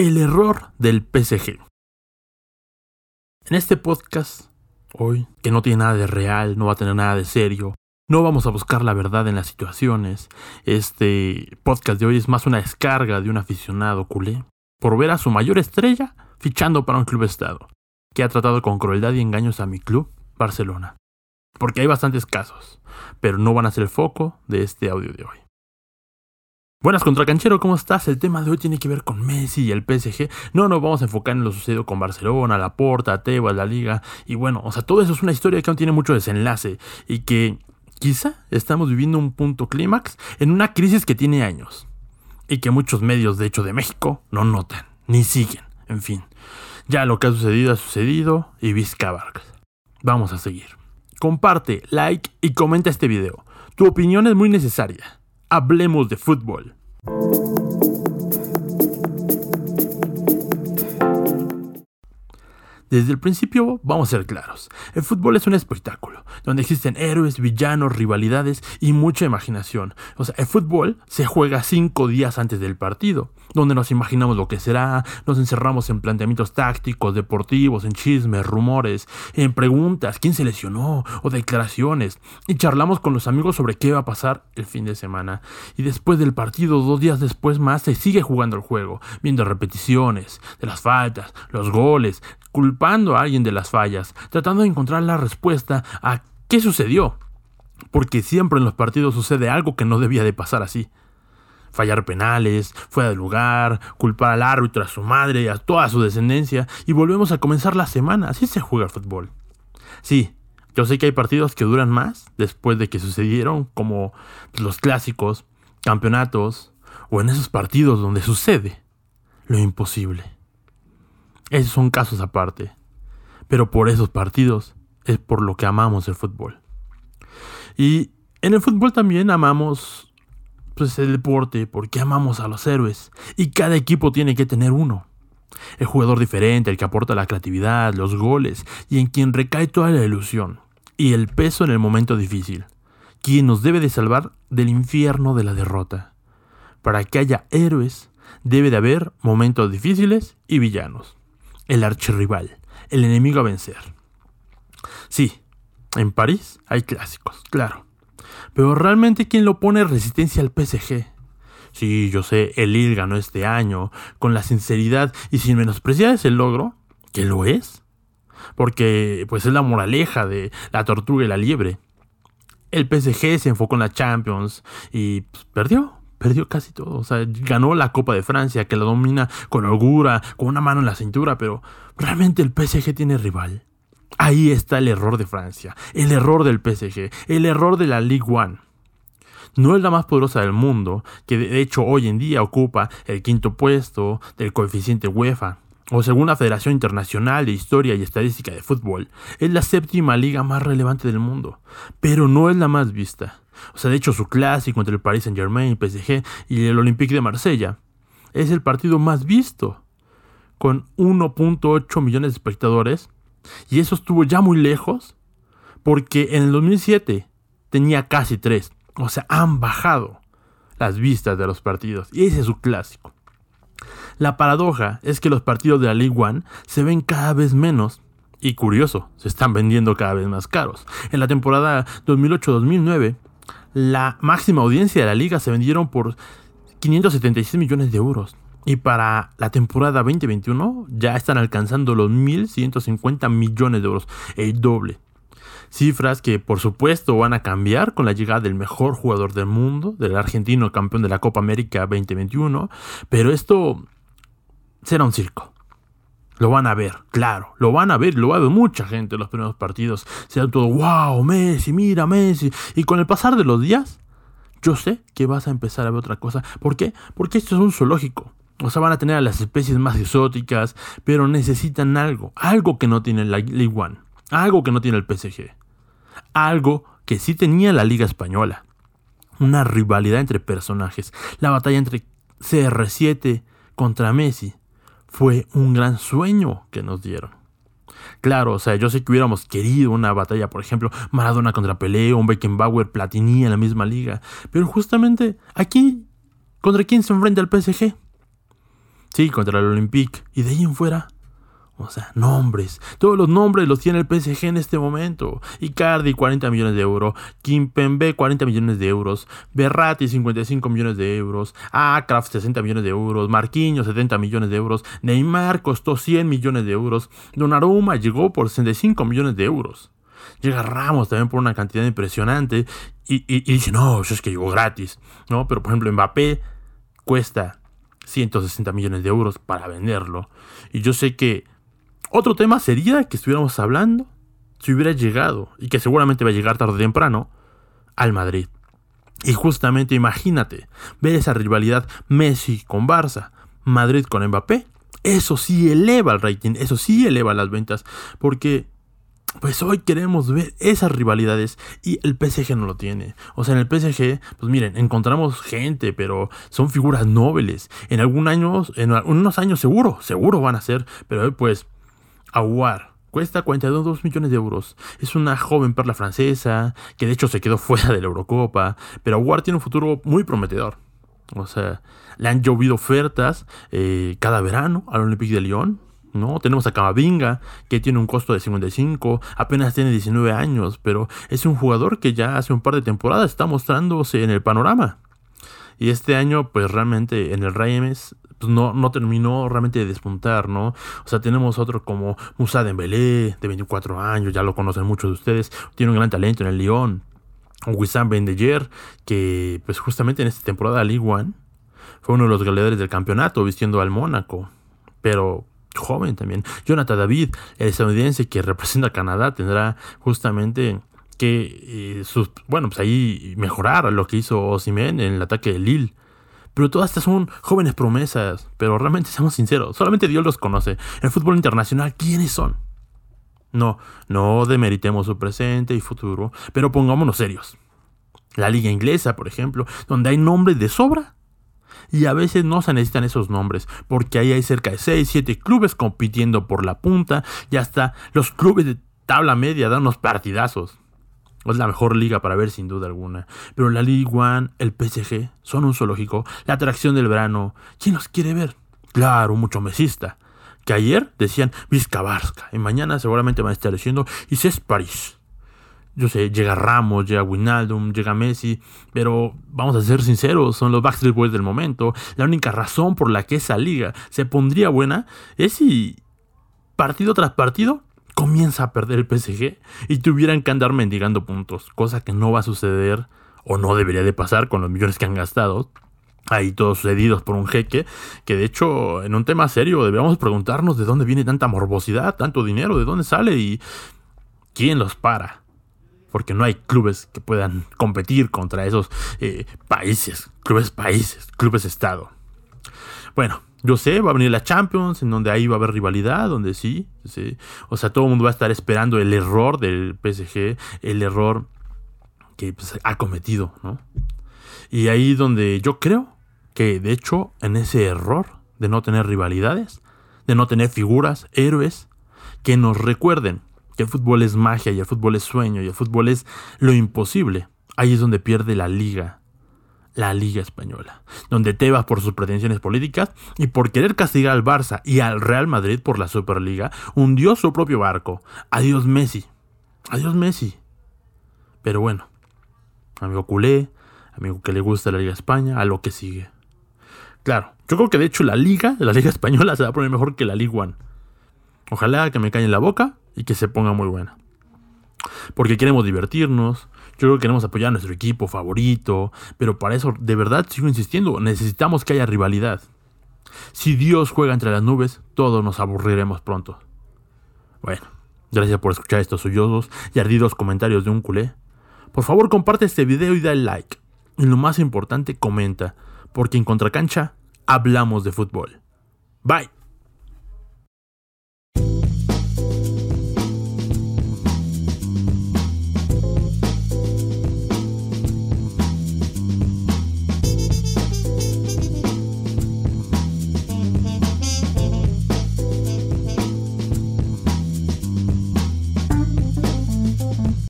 El error del PSG. En este podcast, hoy, que no tiene nada de real, no va a tener nada de serio, no vamos a buscar la verdad en las situaciones. Este podcast de hoy es más una descarga de un aficionado culé por ver a su mayor estrella fichando para un club estado, que ha tratado con crueldad y engaños a mi club, Barcelona. Porque hay bastantes casos, pero no van a ser el foco de este audio de hoy. Buenas contracanchero, ¿cómo estás? El tema de hoy tiene que ver con Messi y el PSG. No nos vamos a enfocar en lo sucedido con Barcelona, la Porta, Tebas, la Liga. Y bueno, o sea, todo eso es una historia que aún tiene mucho desenlace y que quizá estamos viviendo un punto clímax en una crisis que tiene años. Y que muchos medios, de hecho, de México no notan, ni siguen. En fin, ya lo que ha sucedido ha sucedido y Vizca Vargas. Vamos a seguir. Comparte, like y comenta este video. Tu opinión es muy necesaria. Hablemos de fútbol. Desde el principio vamos a ser claros, el fútbol es un espectáculo, donde existen héroes, villanos, rivalidades y mucha imaginación. O sea, el fútbol se juega cinco días antes del partido, donde nos imaginamos lo que será, nos encerramos en planteamientos tácticos, deportivos, en chismes, rumores, en preguntas, quién se lesionó o declaraciones, y charlamos con los amigos sobre qué va a pasar el fin de semana. Y después del partido, dos días después más, se sigue jugando el juego, viendo repeticiones de las faltas, los goles, culpando a alguien de las fallas, tratando de encontrar la respuesta a qué sucedió. Porque siempre en los partidos sucede algo que no debía de pasar así. Fallar penales, fuera de lugar, culpar al árbitro, a su madre, y a toda su descendencia, y volvemos a comenzar la semana. Así se juega el fútbol. Sí, yo sé que hay partidos que duran más después de que sucedieron, como los clásicos, campeonatos, o en esos partidos donde sucede lo imposible. Esos son casos aparte. Pero por esos partidos es por lo que amamos el fútbol. Y en el fútbol también amamos pues, el deporte porque amamos a los héroes. Y cada equipo tiene que tener uno. El jugador diferente, el que aporta la creatividad, los goles y en quien recae toda la ilusión y el peso en el momento difícil. Quien nos debe de salvar del infierno de la derrota. Para que haya héroes, debe de haber momentos difíciles y villanos el archirrival, el enemigo a vencer. Sí, en París hay clásicos, claro. Pero realmente ¿quién lo pone resistencia al PSG? Sí, yo sé, el Lille ganó este año, con la sinceridad y sin menospreciar ese logro, que lo es. Porque pues es la moraleja de la tortuga y la liebre. El PSG se enfocó en la Champions y pues, perdió perdió casi todo. O sea, ganó la Copa de Francia, que la domina con holgura, con una mano en la cintura, pero realmente el PSG tiene rival. Ahí está el error de Francia, el error del PSG, el error de la Ligue 1. No es la más poderosa del mundo, que de hecho hoy en día ocupa el quinto puesto del coeficiente UEFA, o según la Federación Internacional de Historia y Estadística de Fútbol, es la séptima liga más relevante del mundo, pero no es la más vista. O sea, de hecho, su clásico entre el Paris Saint-Germain, PSG y el Olympique de Marsella es el partido más visto, con 1.8 millones de espectadores. Y eso estuvo ya muy lejos, porque en el 2007 tenía casi 3. O sea, han bajado las vistas de los partidos. Y ese es su clásico. La paradoja es que los partidos de la League One se ven cada vez menos y curioso, se están vendiendo cada vez más caros. En la temporada 2008-2009 la máxima audiencia de la liga se vendieron por 576 millones de euros. Y para la temporada 2021 ya están alcanzando los 1.150 millones de euros, el doble. Cifras que por supuesto van a cambiar con la llegada del mejor jugador del mundo, del argentino campeón de la Copa América 2021, pero esto será un circo. Lo van a ver, claro, lo van a ver, lo va a ver mucha gente en los primeros partidos. Será todo, wow, Messi, mira Messi. Y con el pasar de los días, yo sé que vas a empezar a ver otra cosa. ¿Por qué? Porque esto es un zoológico. O sea, van a tener a las especies más exóticas, pero necesitan algo. Algo que no tiene la League One. Algo que no tiene el PSG. Algo que sí tenía la Liga Española. Una rivalidad entre personajes. La batalla entre CR7 contra Messi fue un gran sueño que nos dieron. Claro, o sea, yo sé que hubiéramos querido una batalla, por ejemplo, Maradona contra Pelé, un Beckenbauer, Platini en la misma liga, pero justamente aquí, ¿contra quién se enfrenta el PSG? Sí, contra el Olympique. Y de ahí en fuera, o sea, nombres. Todos los nombres los tiene el PSG en este momento. Icardi, 40 millones de euros. Kimpembe, 40 millones de euros. Berratti, 55 millones de euros. Akraf, 60 millones de euros. Marquinhos, 70 millones de euros. Neymar costó 100 millones de euros. Donnarumma llegó por 65 millones de euros. Llega Ramos también por una cantidad impresionante. Y, y dice, no, es que llegó gratis. ¿no? Pero por ejemplo, Mbappé cuesta 160 millones de euros para venderlo. Y yo sé que otro tema sería que estuviéramos hablando si hubiera llegado, y que seguramente va a llegar tarde o temprano, al Madrid. Y justamente imagínate, ver esa rivalidad Messi con Barça, Madrid con Mbappé, eso sí eleva el rating, eso sí eleva las ventas, porque pues hoy queremos ver esas rivalidades y el PSG no lo tiene. O sea, en el PSG, pues miren, encontramos gente, pero son figuras nobles. En algún año, en años seguro, seguro van a ser, pero pues Aguar cuesta 42 millones de euros. Es una joven perla francesa que de hecho se quedó fuera de la Eurocopa, pero Aguar tiene un futuro muy prometedor. O sea, le han llovido ofertas eh, cada verano al Olympique de Lyon. ¿no? Tenemos a Camavinga, que tiene un costo de 55, apenas tiene 19 años, pero es un jugador que ya hace un par de temporadas está mostrándose en el panorama. Y este año, pues realmente en el Reims pues no, no terminó realmente de despuntar, ¿no? O sea, tenemos otro como Musa Dembélé, de 24 años, ya lo conocen muchos de ustedes, tiene un gran talento en el Lyon. Wissam Ben que pues justamente en esta temporada League One fue uno de los goleadores del campeonato vistiendo al Mónaco, pero joven también. Jonathan David, el estadounidense que representa a Canadá, tendrá justamente que, eh, bueno, pues ahí mejorar lo que hizo Osimen en el ataque de Lille. Pero todas estas son jóvenes promesas. Pero realmente seamos sinceros, solamente Dios los conoce. En fútbol internacional, ¿quiénes son? No, no demeritemos su presente y futuro, pero pongámonos serios. La liga inglesa, por ejemplo, donde hay nombres de sobra. Y a veces no se necesitan esos nombres, porque ahí hay cerca de 6, 7 clubes compitiendo por la punta, y hasta los clubes de tabla media dan unos partidazos. Es la mejor liga para ver sin duda alguna. Pero la Ligue One, el PSG, son un zoológico, la atracción del verano. ¿Quién los quiere ver? Claro, mucho mesista. Que ayer decían Vizcabarska y mañana seguramente van a estar diciendo y es París. Yo sé, llega Ramos, llega Winaldum, llega Messi, pero vamos a ser sinceros, son los Backstreet Boys del momento. La única razón por la que esa liga se pondría buena es si partido tras partido comienza a perder el PSG y tuvieran que andar mendigando puntos, cosa que no va a suceder o no debería de pasar con los millones que han gastado. Ahí todos cedidos por un jeque, que de hecho en un tema serio deberíamos preguntarnos de dónde viene tanta morbosidad, tanto dinero, de dónde sale y quién los para. Porque no hay clubes que puedan competir contra esos eh, países, clubes países, clubes estado. Bueno, yo sé, va a venir la Champions, en donde ahí va a haber rivalidad, donde sí, sí. O sea, todo el mundo va a estar esperando el error del PSG, el error que pues, ha cometido, ¿no? Y ahí donde yo creo que, de hecho, en ese error de no tener rivalidades, de no tener figuras, héroes, que nos recuerden que el fútbol es magia y el fútbol es sueño y el fútbol es lo imposible, ahí es donde pierde la liga la Liga Española, donde Tebas por sus pretensiones políticas y por querer castigar al Barça y al Real Madrid por la Superliga, hundió su propio barco. Adiós Messi. Adiós Messi. Pero bueno, amigo culé, amigo que le gusta la Liga España, a lo que sigue. Claro, yo creo que de hecho la Liga, la Liga Española se va a poner mejor que la Liga One. Ojalá que me calle en la boca y que se ponga muy buena. Porque queremos divertirnos, yo creo que queremos apoyar a nuestro equipo favorito, pero para eso, de verdad, sigo insistiendo, necesitamos que haya rivalidad. Si Dios juega entre las nubes, todos nos aburriremos pronto. Bueno, gracias por escuchar estos sollozos y ardidos comentarios de un culé. Por favor, comparte este video y dale like. Y lo más importante, comenta, porque en Contracancha hablamos de fútbol. Bye.